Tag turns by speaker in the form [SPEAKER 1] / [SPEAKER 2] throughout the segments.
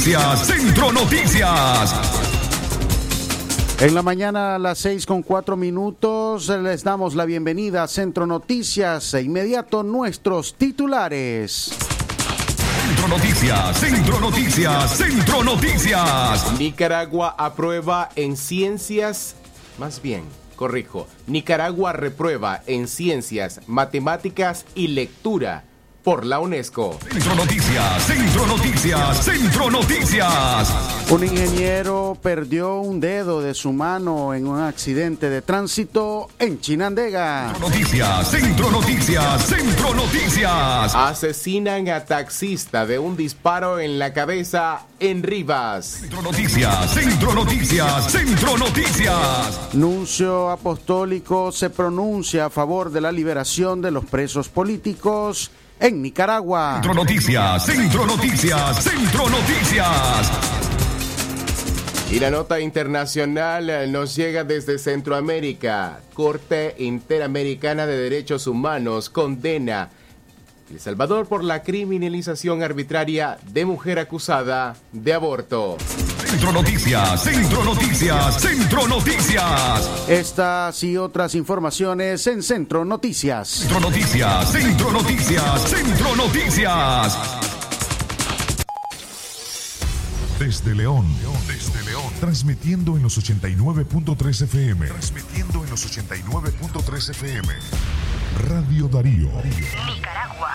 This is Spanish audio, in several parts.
[SPEAKER 1] Noticias, Centro Noticias, Centro Noticias.
[SPEAKER 2] En la mañana a las seis con cuatro minutos les damos la bienvenida a Centro Noticias. E inmediato nuestros titulares.
[SPEAKER 1] Centro Noticias, Centro Noticias, Centro Noticias.
[SPEAKER 3] Nicaragua aprueba en ciencias, más bien, corrijo, Nicaragua reprueba en ciencias, matemáticas y lectura por la UNESCO.
[SPEAKER 1] Centro Noticias, Centro Noticias, Centro Noticias.
[SPEAKER 2] Un ingeniero perdió un dedo de su mano en un accidente de tránsito en Chinandega.
[SPEAKER 1] Centro Noticias, Centro Noticias, Centro Noticias.
[SPEAKER 3] Asesinan a taxista de un disparo en la cabeza en Rivas.
[SPEAKER 1] Centro Noticias, Centro Noticias, Centro Noticias.
[SPEAKER 2] Nuncio apostólico se pronuncia a favor de la liberación de los presos políticos en Nicaragua.
[SPEAKER 1] Centro Noticias, Centro Noticias, Centro Noticias.
[SPEAKER 3] Y la nota internacional eh, nos llega desde Centroamérica. Corte Interamericana de Derechos Humanos condena El Salvador por la criminalización arbitraria de mujer acusada de aborto.
[SPEAKER 1] Centro Noticias, Centro Noticias, Centro Noticias.
[SPEAKER 2] Estas y otras informaciones en Centro Noticias.
[SPEAKER 1] Centro Noticias, Centro Noticias, Centro Noticias.
[SPEAKER 4] Desde León, desde León, transmitiendo en los 89.3 FM. Transmitiendo en los 89.3 FM. Radio Darío.
[SPEAKER 5] Nicaragua.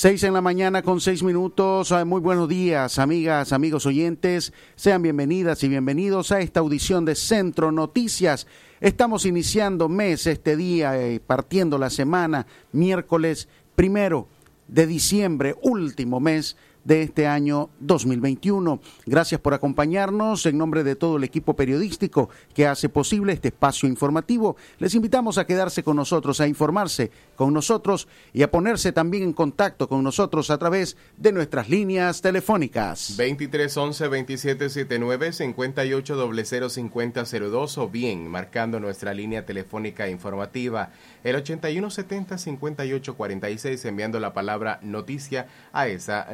[SPEAKER 2] Seis en la mañana con seis minutos. Ah, Muy buenos días, amigas, amigos oyentes. Sean bienvenidas y bienvenidos a esta audición de Centro Noticias. Estamos iniciando mes este día, eh, partiendo la semana, miércoles primero de diciembre, último mes de este año 2021. Gracias por acompañarnos. En nombre de todo el equipo periodístico que hace posible este espacio informativo, les invitamos a quedarse con nosotros, a informarse con nosotros y a ponerse también en contacto con nosotros a través de nuestras líneas telefónicas.
[SPEAKER 3] 2311 2779 58005002 o bien marcando nuestra línea telefónica informativa el 8170 5846 enviando la palabra noticia a esa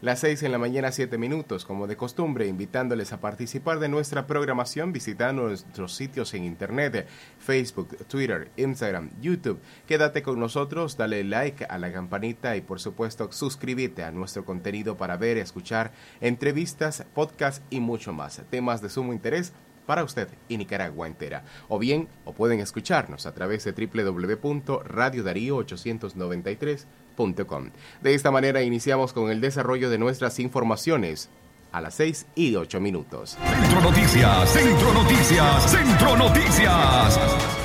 [SPEAKER 3] Las 6 en la mañana 7 minutos como de costumbre invitándoles a participar de nuestra programación visitando nuestros sitios en internet Facebook, Twitter, Instagram, YouTube. Quédate con nosotros, dale like a la campanita y por supuesto suscríbete a nuestro contenido para ver, escuchar entrevistas, podcasts y mucho más. Temas de sumo interés para usted y Nicaragua entera. O bien, o pueden escucharnos a través de www.radiodarío893.com. De esta manera iniciamos con el desarrollo de nuestras informaciones a las 6 y 8 minutos.
[SPEAKER 1] Centro Noticias, Centro Noticias, Centro Noticias.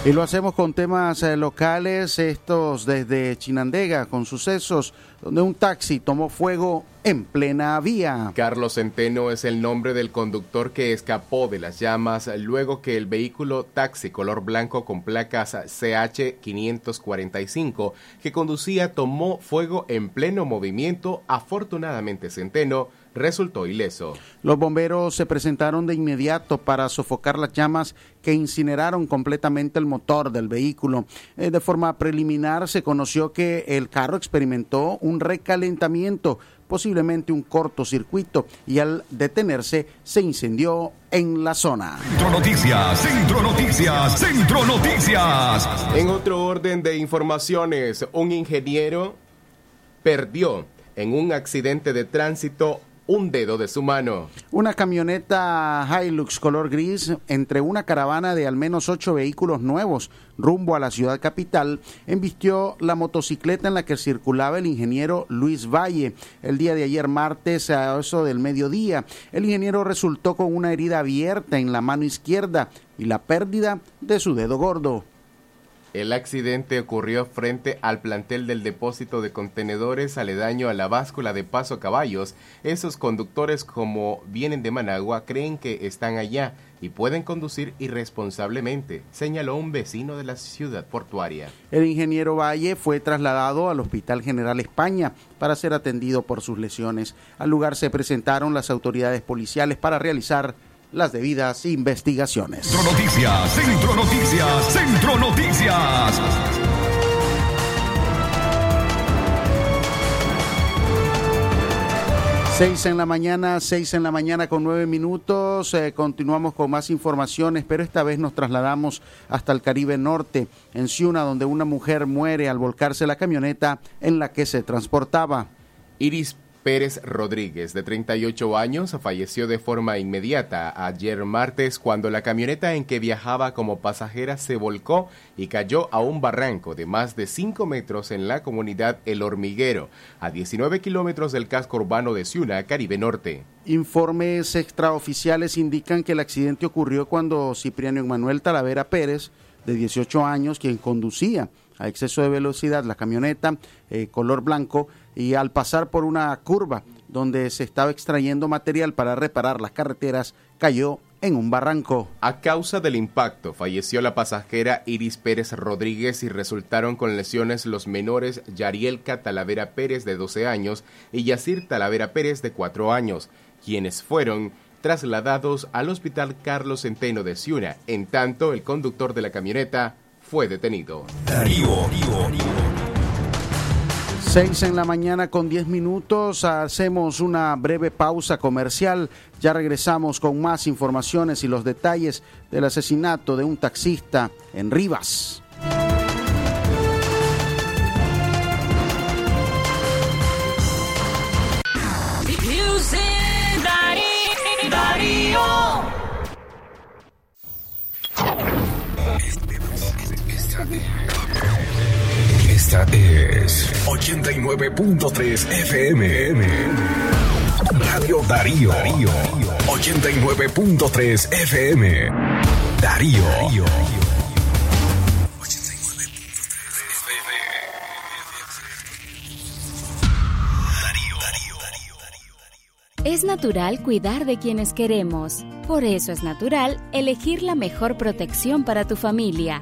[SPEAKER 2] Y lo hacemos con temas eh, locales, estos desde Chinandega, con sucesos donde un taxi tomó fuego en plena vía.
[SPEAKER 3] Carlos Centeno es el nombre del conductor que escapó de las llamas luego que el vehículo taxi color blanco con placas CH545 que conducía tomó fuego en pleno movimiento. Afortunadamente Centeno resultó ileso.
[SPEAKER 2] Los bomberos se presentaron de inmediato para sofocar las llamas que incineraron completamente el motor del vehículo. Eh, de forma preliminar se conoció que el carro experimentó un recalentamiento, posiblemente un cortocircuito, y al detenerse se incendió en la zona.
[SPEAKER 1] Centro Noticias, Centro Noticias, Centro Noticias.
[SPEAKER 3] En otro orden de informaciones, un ingeniero perdió en un accidente de tránsito un dedo de su mano.
[SPEAKER 2] Una camioneta Hilux color gris entre una caravana de al menos ocho vehículos nuevos rumbo a la ciudad capital embistió la motocicleta en la que circulaba el ingeniero Luis Valle el día de ayer martes a eso del mediodía. El ingeniero resultó con una herida abierta en la mano izquierda y la pérdida de su dedo gordo.
[SPEAKER 3] El accidente ocurrió frente al plantel del depósito de contenedores aledaño a la báscula de Paso Caballos. Esos conductores, como vienen de Managua, creen que están allá y pueden conducir irresponsablemente, señaló un vecino de la ciudad portuaria.
[SPEAKER 2] El ingeniero Valle fue trasladado al Hospital General España para ser atendido por sus lesiones. Al lugar se presentaron las autoridades policiales para realizar las debidas investigaciones.
[SPEAKER 1] Centro Noticias, Centro Noticias, Centro Noticias.
[SPEAKER 2] Seis en la mañana, seis en la mañana con nueve minutos. Eh, continuamos con más informaciones, pero esta vez nos trasladamos hasta el Caribe Norte, en Ciuna, donde una mujer muere al volcarse la camioneta en la que se transportaba.
[SPEAKER 3] Iris Pérez Rodríguez, de 38 años, falleció de forma inmediata ayer martes cuando la camioneta en que viajaba como pasajera se volcó y cayó a un barranco de más de 5 metros en la comunidad El Hormiguero, a 19 kilómetros del casco urbano de Ciuna, Caribe Norte.
[SPEAKER 2] Informes extraoficiales indican que el accidente ocurrió cuando Cipriano Manuel Talavera Pérez, de 18 años, quien conducía a exceso de velocidad la camioneta eh, color blanco, y al pasar por una curva donde se estaba extrayendo material para reparar las carreteras, cayó en un barranco.
[SPEAKER 3] A causa del impacto, falleció la pasajera Iris Pérez Rodríguez y resultaron con lesiones los menores Yarielka Talavera Pérez de 12 años y Yacir Talavera Pérez de 4 años, quienes fueron trasladados al Hospital Carlos Centeno de Ciuna. En tanto, el conductor de la camioneta fue detenido. Darío,
[SPEAKER 2] 6 en la mañana con 10 minutos. Hacemos una breve pausa comercial. Ya regresamos con más informaciones y los detalles del asesinato de un taxista en Rivas.
[SPEAKER 5] Esta es 89.3 FM. Radio Darío. Darío. 89.3 FM. Darío. Darío.
[SPEAKER 6] Es natural cuidar de quienes queremos. Por eso es natural elegir la mejor protección para tu familia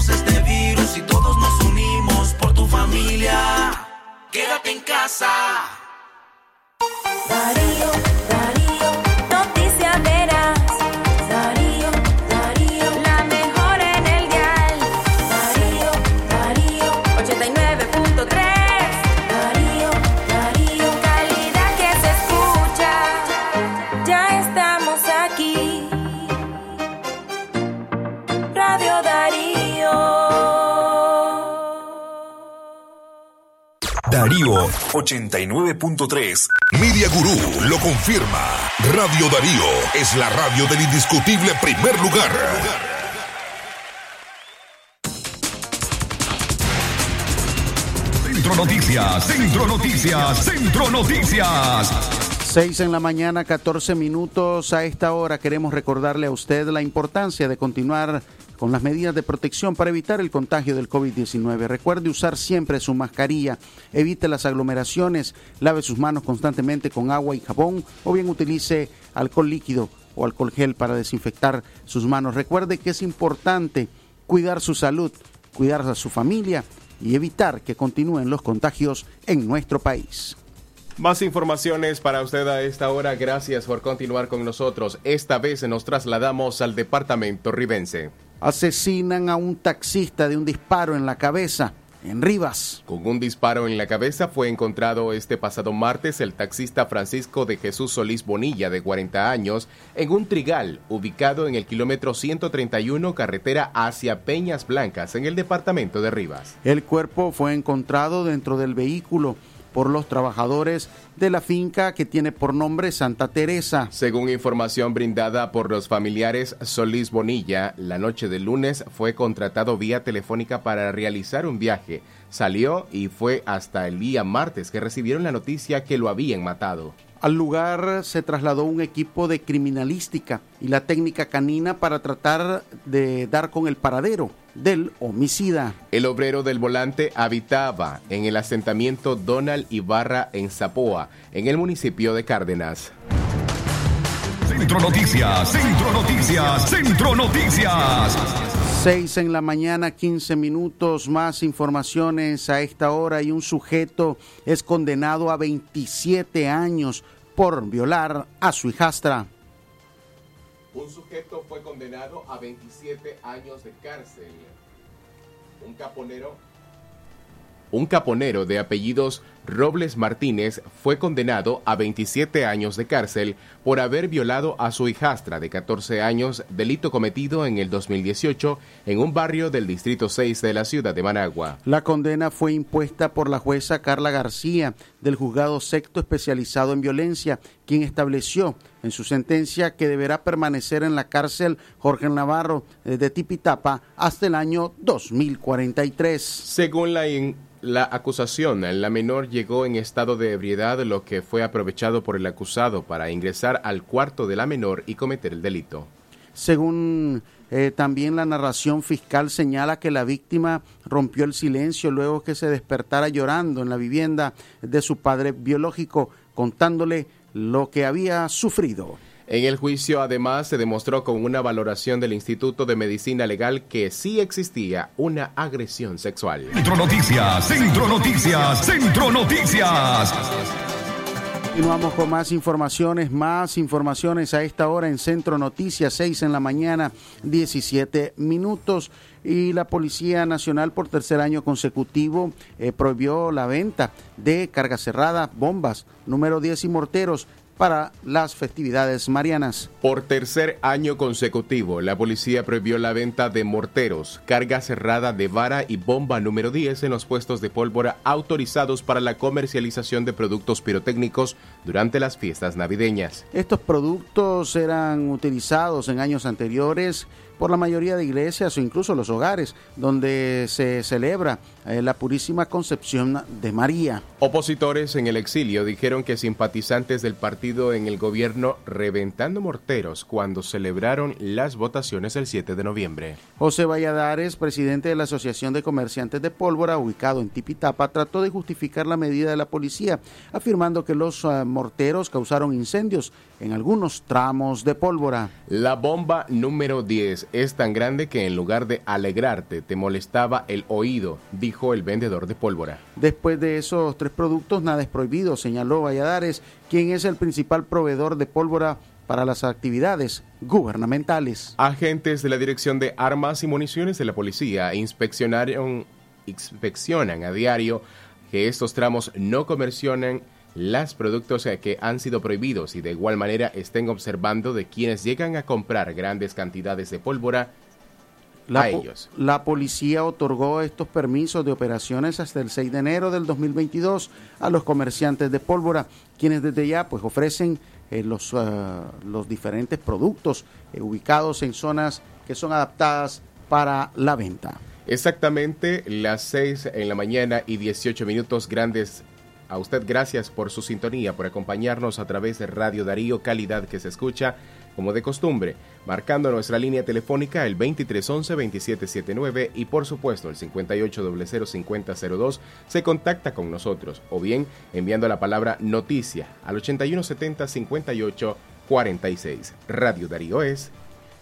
[SPEAKER 7] Venceremos este virus y todos nos unimos por tu familia. Quédate en casa.
[SPEAKER 8] Darío, Darío 89.3.
[SPEAKER 5] Media Gurú lo confirma. Radio Darío es la radio del indiscutible primer lugar.
[SPEAKER 1] Centro Noticias, Centro Noticias, Centro Noticias.
[SPEAKER 2] 6 en la mañana, 14 minutos. A esta hora queremos recordarle a usted la importancia de continuar con las medidas de protección para evitar el contagio del COVID-19. Recuerde usar siempre su mascarilla, evite las aglomeraciones, lave sus manos constantemente con agua y jabón o bien utilice alcohol líquido o alcohol gel para desinfectar sus manos. Recuerde que es importante cuidar su salud, cuidar a su familia y evitar que continúen los contagios en nuestro país.
[SPEAKER 3] Más informaciones para usted a esta hora. Gracias por continuar con nosotros. Esta vez nos trasladamos al departamento ribense.
[SPEAKER 2] Asesinan a un taxista de un disparo en la cabeza en Rivas.
[SPEAKER 3] Con un disparo en la cabeza fue encontrado este pasado martes el taxista Francisco de Jesús Solís Bonilla, de 40 años, en un trigal ubicado en el kilómetro 131 carretera hacia Peñas Blancas, en el departamento de Rivas.
[SPEAKER 2] El cuerpo fue encontrado dentro del vehículo por los trabajadores de la finca que tiene por nombre Santa Teresa.
[SPEAKER 3] Según información brindada por los familiares, Solís Bonilla, la noche del lunes fue contratado vía telefónica para realizar un viaje. Salió y fue hasta el día martes que recibieron la noticia que lo habían matado.
[SPEAKER 2] Al lugar se trasladó un equipo de criminalística y la técnica canina para tratar de dar con el paradero del homicida.
[SPEAKER 3] El obrero del volante habitaba en el asentamiento Donald Ibarra en Zapoa, en el municipio de Cárdenas.
[SPEAKER 1] Centro Noticias, Centro Noticias, Centro Noticias.
[SPEAKER 2] 6 en la mañana, 15 minutos más informaciones a esta hora y un sujeto es condenado a 27 años por violar a su hijastra.
[SPEAKER 3] Un sujeto fue condenado a 27 años de cárcel. Un caponero. Un caponero de apellidos Robles Martínez fue condenado a 27 años de cárcel por haber violado a su hijastra de 14 años, delito cometido en el 2018 en un barrio del Distrito 6 de la ciudad de Managua.
[SPEAKER 2] La condena fue impuesta por la jueza Carla García del juzgado sexto especializado en violencia, quien estableció en su sentencia que deberá permanecer en la cárcel Jorge Navarro eh, de Tipitapa hasta el año 2043.
[SPEAKER 3] Según la, acusación, la menor llegó en estado de ebriedad, lo que fue aprovechado por el acusado para ingresar al cuarto de la menor y cometer el delito.
[SPEAKER 2] Según eh, también la narración fiscal señala que la víctima rompió el silencio luego que se despertara llorando en la vivienda de su padre biológico, contándole lo que había sufrido.
[SPEAKER 3] En el juicio, además, se demostró con una valoración del Instituto de Medicina Legal que sí existía una agresión sexual.
[SPEAKER 1] Centro Noticias, Centro Noticias, Centro Noticias.
[SPEAKER 2] Continuamos con más informaciones, más informaciones a esta hora en Centro Noticias, 6 en la mañana, 17 minutos. Y la Policía Nacional por tercer año consecutivo eh, prohibió la venta de carga cerrada, bombas, número 10 y morteros para las festividades marianas.
[SPEAKER 3] Por tercer año consecutivo, la policía prohibió la venta de morteros, carga cerrada de vara y bomba número 10 en los puestos de pólvora autorizados para la comercialización de productos pirotécnicos durante las fiestas navideñas.
[SPEAKER 2] Estos productos eran utilizados en años anteriores por la mayoría de iglesias o incluso los hogares donde se celebra eh, la purísima concepción de María.
[SPEAKER 3] Opositores en el exilio dijeron que simpatizantes del partido en el gobierno reventando morteros cuando celebraron las votaciones el 7 de noviembre.
[SPEAKER 2] José Valladares, presidente de la Asociación de Comerciantes de Pólvora, ubicado en Tipitapa, trató de justificar la medida de la policía, afirmando que los uh, morteros causaron incendios en algunos tramos de pólvora.
[SPEAKER 3] La bomba número 10 es tan grande que en lugar de alegrarte te molestaba el oído, dijo el vendedor de pólvora.
[SPEAKER 2] Después de esos tres productos, nada es prohibido, señaló Valladares, quien es el principal proveedor de pólvora para las actividades gubernamentales.
[SPEAKER 3] Agentes de la Dirección de Armas y Municiones de la Policía inspeccionaron, inspeccionan a diario que estos tramos no comercionan los productos que han sido prohibidos y de igual manera estén observando de quienes llegan a comprar grandes cantidades de pólvora
[SPEAKER 2] La,
[SPEAKER 3] a ellos.
[SPEAKER 2] la policía otorgó estos permisos de operaciones hasta el 6 de enero del 2022 a los comerciantes de pólvora, quienes desde ya pues ofrecen eh, los, ah, los diferentes productos eh, ubicados en zonas que son adaptadas para la venta.
[SPEAKER 3] Exactamente las 6 en la mañana y 18 minutos grandes. A usted gracias por su sintonía, por acompañarnos a través de Radio Darío, calidad que se escucha como de costumbre, marcando nuestra línea telefónica el 2311-2779 y por supuesto el 5800-5002 se contacta con nosotros o bien enviando la palabra noticia al 8170-5846. Radio Darío es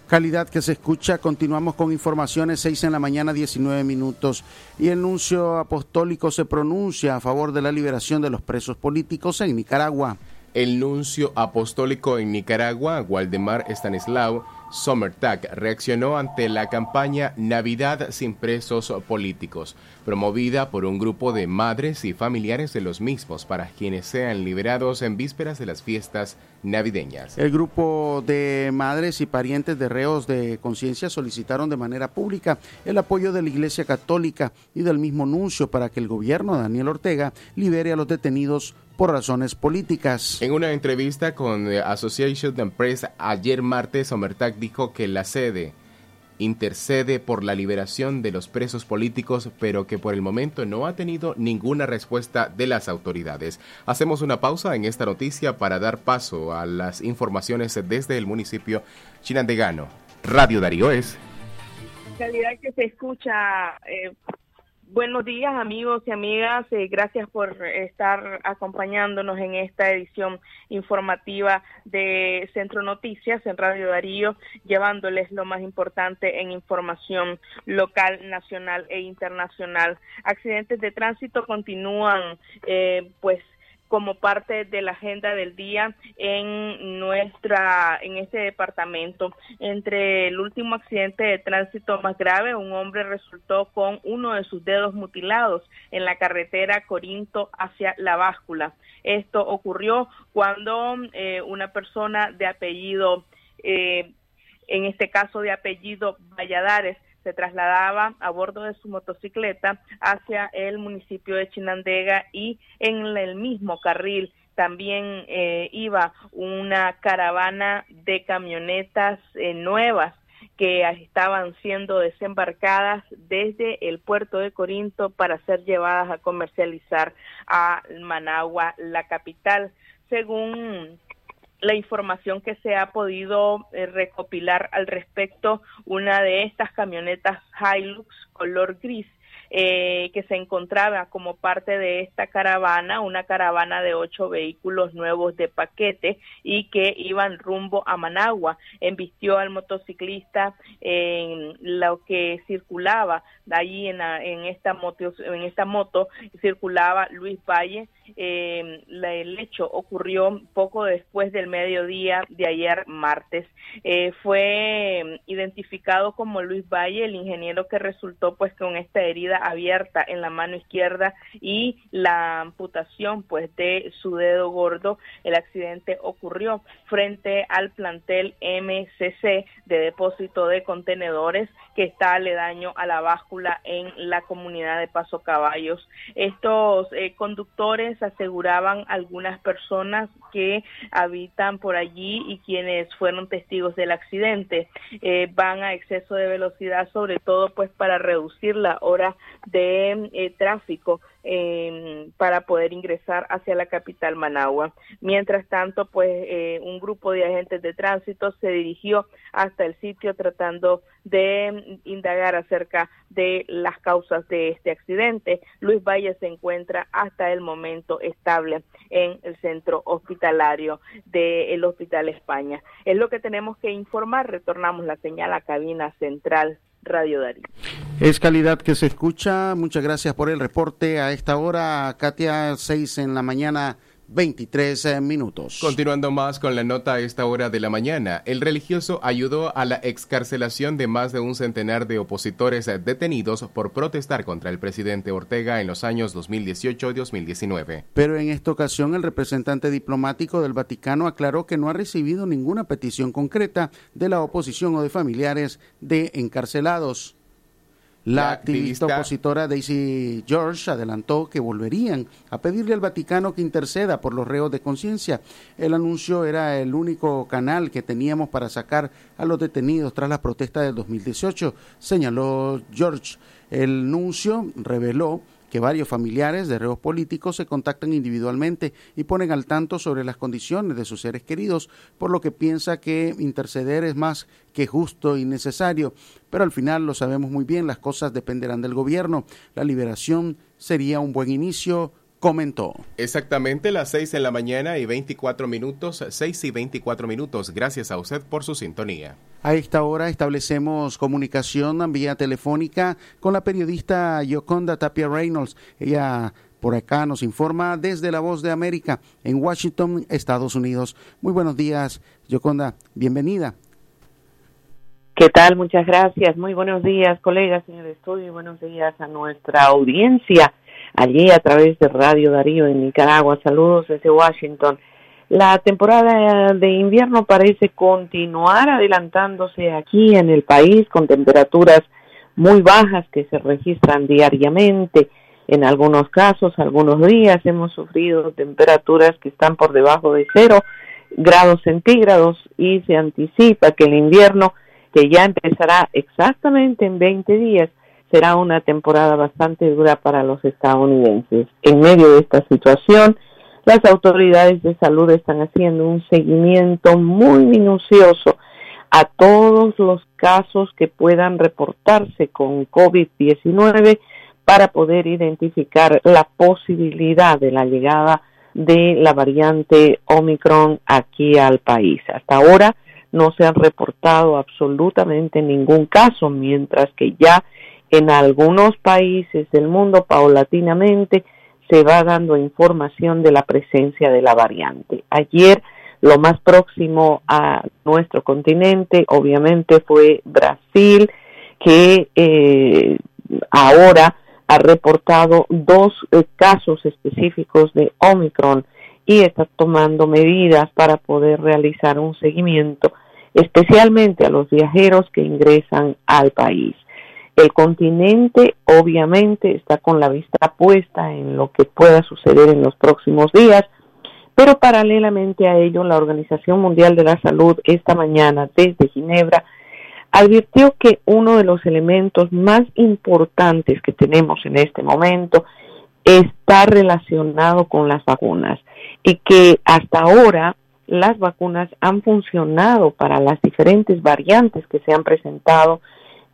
[SPEAKER 2] calidad que se escucha. Continuamos con informaciones, 6 en la mañana, 19 minutos. Y el nuncio apostólico se pronuncia a favor de la liberación de los presos políticos en Nicaragua.
[SPEAKER 3] El nuncio apostólico en Nicaragua, Waldemar Stanislao Sommertag, reaccionó ante la campaña Navidad sin presos políticos, promovida por un grupo de madres y familiares de los mismos para quienes sean liberados en vísperas de las fiestas navideñas.
[SPEAKER 2] El grupo de madres y parientes de reos de conciencia solicitaron de manera pública el apoyo de la Iglesia Católica y del mismo nuncio para que el gobierno de Daniel Ortega libere a los detenidos por razones políticas.
[SPEAKER 3] En una entrevista con Association Press ayer martes, Omertag dijo que la sede intercede por la liberación de los presos políticos, pero que por el momento no ha tenido ninguna respuesta de las autoridades. Hacemos una pausa en esta noticia para dar paso a las informaciones desde el municipio chinandegano. Radio Darío es.
[SPEAKER 9] Calidad que se escucha. Eh, Buenos días amigos y amigas, eh, gracias por estar acompañándonos en esta edición informativa de Centro Noticias en Radio Darío, llevándoles lo más importante en información local, nacional e internacional. Accidentes de tránsito continúan eh, pues como parte de la agenda del día en nuestra en este departamento. Entre el último accidente de tránsito más grave, un hombre resultó con uno de sus dedos mutilados en la carretera Corinto hacia la báscula. Esto ocurrió cuando eh, una persona de apellido eh, en este caso de apellido Valladares, se trasladaba a bordo de su motocicleta hacia el municipio de Chinandega y en el mismo carril también eh, iba una caravana de camionetas eh, nuevas que estaban siendo desembarcadas desde el puerto de Corinto para ser llevadas a comercializar a Managua, la capital. Según la información que se ha podido eh, recopilar al respecto, una de estas camionetas Hilux color gris eh, que se encontraba como parte de esta caravana, una caravana de ocho vehículos nuevos de paquete y que iban rumbo a Managua. Embistió al motociclista en lo que circulaba allí en, en, esta moto, en esta moto circulaba Luis Valle. Eh, el hecho ocurrió poco después del mediodía de ayer martes. Eh, fue identificado como Luis Valle, el ingeniero que resultó pues con esta herida abierta en la mano izquierda y la amputación pues de su dedo gordo. El accidente ocurrió frente al plantel MCC de depósito de contenedores que está aledaño a la báscula en la comunidad de Paso Caballos. Estos eh, conductores aseguraban algunas personas que habitan por allí y quienes fueron testigos del accidente. Eh, van a exceso de velocidad sobre todo pues para reducir la hora de eh, tráfico eh, para poder ingresar hacia la capital Managua. Mientras tanto, pues eh, un grupo de agentes de tránsito se dirigió hasta el sitio tratando de indagar acerca de las causas de este accidente. Luis Valle se encuentra hasta el momento estable en el centro hospitalario del Hospital España. Es lo que tenemos que informar. Retornamos la señal a cabina central Radio Darío.
[SPEAKER 2] Es calidad que se escucha. Muchas gracias por el reporte. A esta hora, Katia, 6 en la mañana. 23 eh, minutos.
[SPEAKER 3] Continuando más con la nota a esta hora de la mañana, el religioso ayudó a la excarcelación de más de un centenar de opositores detenidos por protestar contra el presidente Ortega en los años 2018 y 2019.
[SPEAKER 2] Pero en esta ocasión el representante diplomático del Vaticano aclaró que no ha recibido ninguna petición concreta de la oposición o de familiares de encarcelados. La, activista, opositora Daisy George adelantó que volverían a pedirle al Vaticano que interceda por los reos de conciencia. El anuncio era el único canal que teníamos para sacar a los detenidos tras la protesta del 2018, señaló George. El nuncio reveló que varios familiares de reos políticos se contactan individualmente y ponen al tanto sobre las condiciones de sus seres queridos, por lo que piensa que interceder es más que justo y necesario. Pero al final lo sabemos muy bien, las cosas dependerán del gobierno. La liberación sería un buen inicio, comentó.
[SPEAKER 3] Exactamente las 6 en la mañana y 24 minutos, 6 y 24 minutos. Gracias a usted por su sintonía.
[SPEAKER 2] A esta hora establecemos comunicación vía telefónica con la periodista Yoconda Tapia Reynolds. Ella por acá nos informa desde La Voz de América en Washington, Estados Unidos. Muy buenos días, Yoconda. Bienvenida.
[SPEAKER 10] ¿Qué tal? Muchas gracias. Muy buenos días, colegas en el estudio y buenos días a nuestra audiencia allí a través de Radio Darío en Nicaragua. Saludos desde Washington. La temporada de invierno parece continuar adelantándose aquí en el país con temperaturas muy bajas que se registran diariamente. En algunos casos, algunos días hemos sufrido temperaturas que están por debajo de cero grados centígrados y se anticipa que el invierno, que ya empezará exactamente en 20 días, será una temporada bastante dura para los estadounidenses. En medio de esta situación, las autoridades de salud están haciendo un seguimiento muy minucioso a todos los casos que puedan reportarse con COVID-19 para poder identificar la posibilidad de la llegada de la variante Omicron aquí al país. Hasta ahora no se han reportado absolutamente ningún caso, mientras que ya en algunos países del mundo paulatinamente se va dando información de la presencia de la variante. Ayer lo más próximo a nuestro continente obviamente fue Brasil, que eh, ahora ha reportado dos eh, casos específicos de Omicron y está tomando medidas para poder realizar un seguimiento especialmente a los viajeros que ingresan al país. El continente obviamente está con la vista puesta en lo que pueda suceder en los próximos días, pero paralelamente a ello la Organización Mundial de la Salud esta mañana desde Ginebra advirtió que uno de los elementos más importantes que tenemos en este momento está relacionado con las vacunas y que hasta ahora las vacunas han funcionado para las diferentes variantes que se han presentado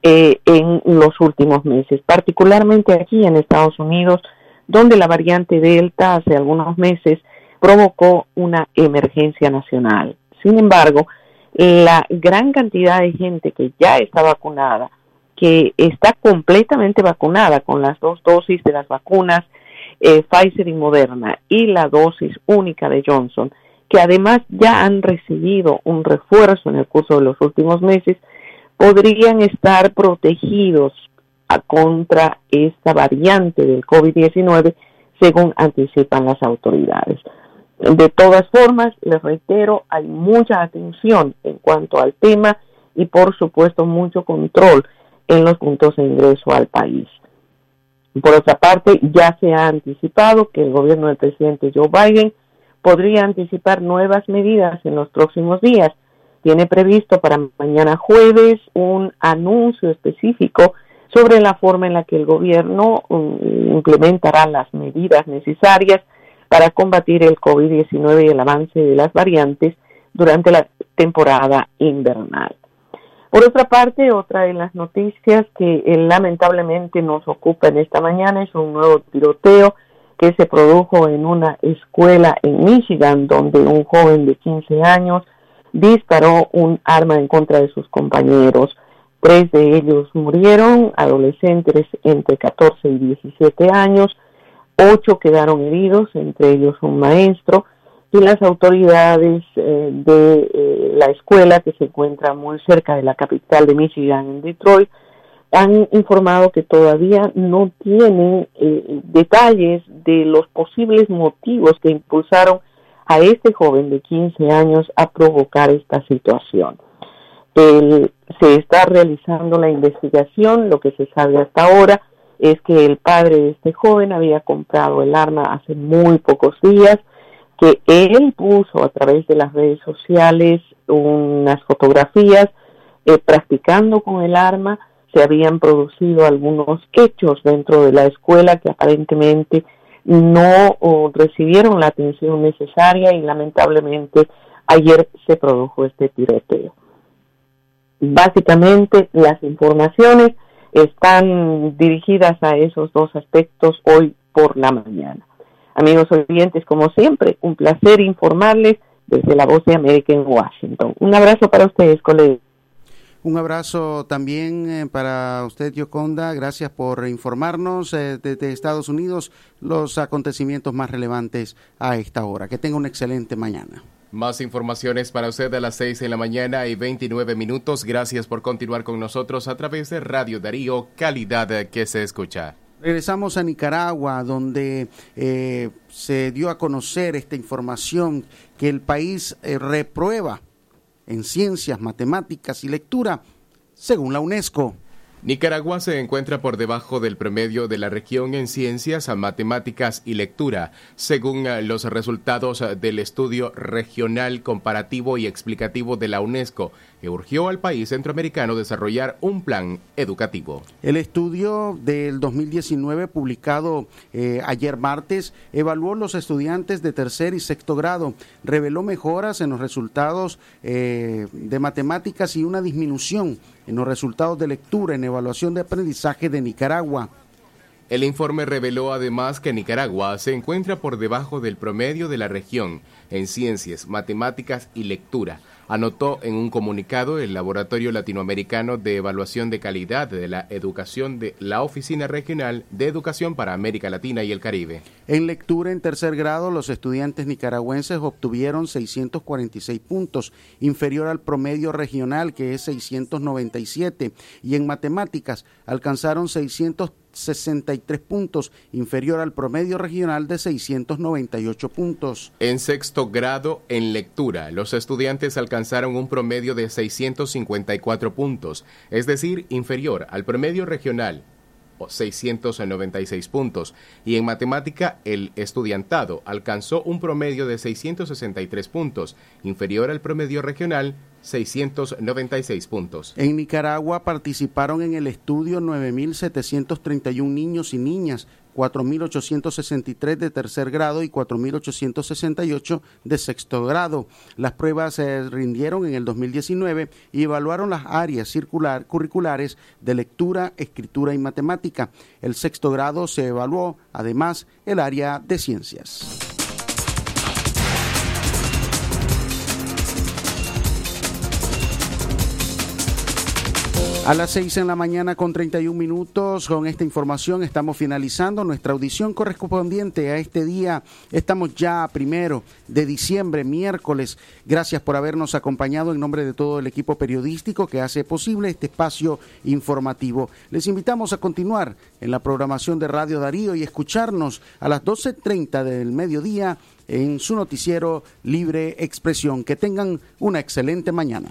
[SPEAKER 10] eh, en los últimos meses, particularmente aquí en Estados Unidos, donde la variante Delta hace algunos meses provocó una emergencia nacional. Sin embargo, la gran cantidad de gente que ya está vacunada, que está completamente vacunada con las dos dosis de las vacunas eh, Pfizer y Moderna y la dosis única de Johnson, que además ya han recibido un refuerzo en el curso de los últimos meses, podrían estar protegidos a contra esta variante del COVID-19, según anticipan las autoridades. De todas formas, les reitero, hay mucha atención en cuanto al tema y por supuesto mucho control en los puntos de ingreso al país. Por otra parte, ya se ha anticipado que el gobierno del presidente Joe Biden podría anticipar nuevas medidas en los próximos días tiene previsto para mañana jueves un anuncio específico sobre la forma en la que el gobierno um, implementará las medidas necesarias para combatir el COVID-19 y el avance de las variantes durante la temporada invernal. Por otra parte, otra de las noticias que eh, lamentablemente nos ocupa en esta mañana es un nuevo tiroteo que se produjo en una escuela en Michigan donde un joven de 15 años disparó un arma en contra de sus compañeros. Tres de ellos murieron, adolescentes entre 14 y 17 años, ocho quedaron heridos, entre ellos un maestro, y las autoridades eh, de eh, la escuela, que se encuentra muy cerca de la capital de Michigan, en Detroit, han informado que todavía no tienen eh, detalles de los posibles motivos que impulsaron a este joven de 15 años a provocar esta situación. se está realizando la investigación, lo que se sabe hasta ahora es que el padre de este joven había comprado el arma hace muy pocos días, que él puso a través de las redes sociales unas fotografías eh, practicando con el arma, se habían producido algunos hechos dentro de la escuela que aparentemente no recibieron la atención necesaria y lamentablemente ayer se produjo este tiroteo. Básicamente las informaciones están dirigidas a esos dos aspectos hoy por la mañana. Amigos oyentes, como siempre, un placer informarles desde la Voz de América en Washington. Un abrazo para ustedes, colegas.
[SPEAKER 2] Un abrazo también eh, para usted, Yoconda. Gracias por informarnos eh, desde Estados Unidos los acontecimientos más relevantes a esta hora. Que tenga una excelente mañana.
[SPEAKER 3] Más informaciones para usted a las 6 de la mañana y 29 minutos. Gracias por continuar con nosotros a través de Radio Darío, calidad que se escucha.
[SPEAKER 2] Regresamos a Nicaragua, donde eh, se dio a conocer esta información que el país reprueba en ciencias, matemáticas y lectura, según la UNESCO.
[SPEAKER 3] Nicaragua se encuentra por debajo del promedio de la región en ciencias, matemáticas y lectura, según eh, los resultados del estudio regional comparativo y explicativo de la UNESCO, que urgió al país centroamericano desarrollar un plan educativo.
[SPEAKER 2] El estudio del 2019 publicado eh, ayer martes evaluó los estudiantes de tercer y sexto grado, reveló mejoras en los resultados de matemáticas y una disminución en los resultados de lectura en evaluación de aprendizaje de Nicaragua.
[SPEAKER 3] El informe reveló además que Nicaragua se encuentra por debajo del promedio de la región en ciencias, matemáticas y lectura, anotó en un comunicado el Laboratorio Latinoamericano de Evaluación de Calidad de la Educación de la Oficina Regional de Educación para América Latina y el Caribe.
[SPEAKER 2] En lectura en tercer grado, los estudiantes nicaragüenses obtuvieron 646 puntos, inferior al promedio regional que es 697, y en matemáticas alcanzaron 600 63 puntos, inferior al promedio regional de 698 puntos.
[SPEAKER 3] En sexto grado, en lectura, los estudiantes alcanzaron un promedio de 654 puntos, es decir, inferior al promedio regional 696 puntos y en matemática el estudiantado alcanzó un promedio de 663 puntos, inferior al promedio regional 696 puntos.
[SPEAKER 2] En Nicaragua participaron en el estudio 9.731 niños y niñas, 4.863 de tercer grado y 4.868 de sexto grado. Las pruebas se rindieron en el 2019 y evaluaron las áreas circular, curriculares de lectura, escritura y matemática. El sexto grado se evaluó además el área de ciencias. A las 6 en la mañana con 31 minutos, con esta información estamos finalizando nuestra audición correspondiente a este día. Estamos ya primero de diciembre, miércoles. Gracias por habernos acompañado en nombre de todo el equipo periodístico que hace posible este espacio informativo. Les invitamos a continuar en la programación de Radio Darío y escucharnos a las 12.30 del mediodía en su noticiero Libre Expresión. Que tengan una excelente mañana.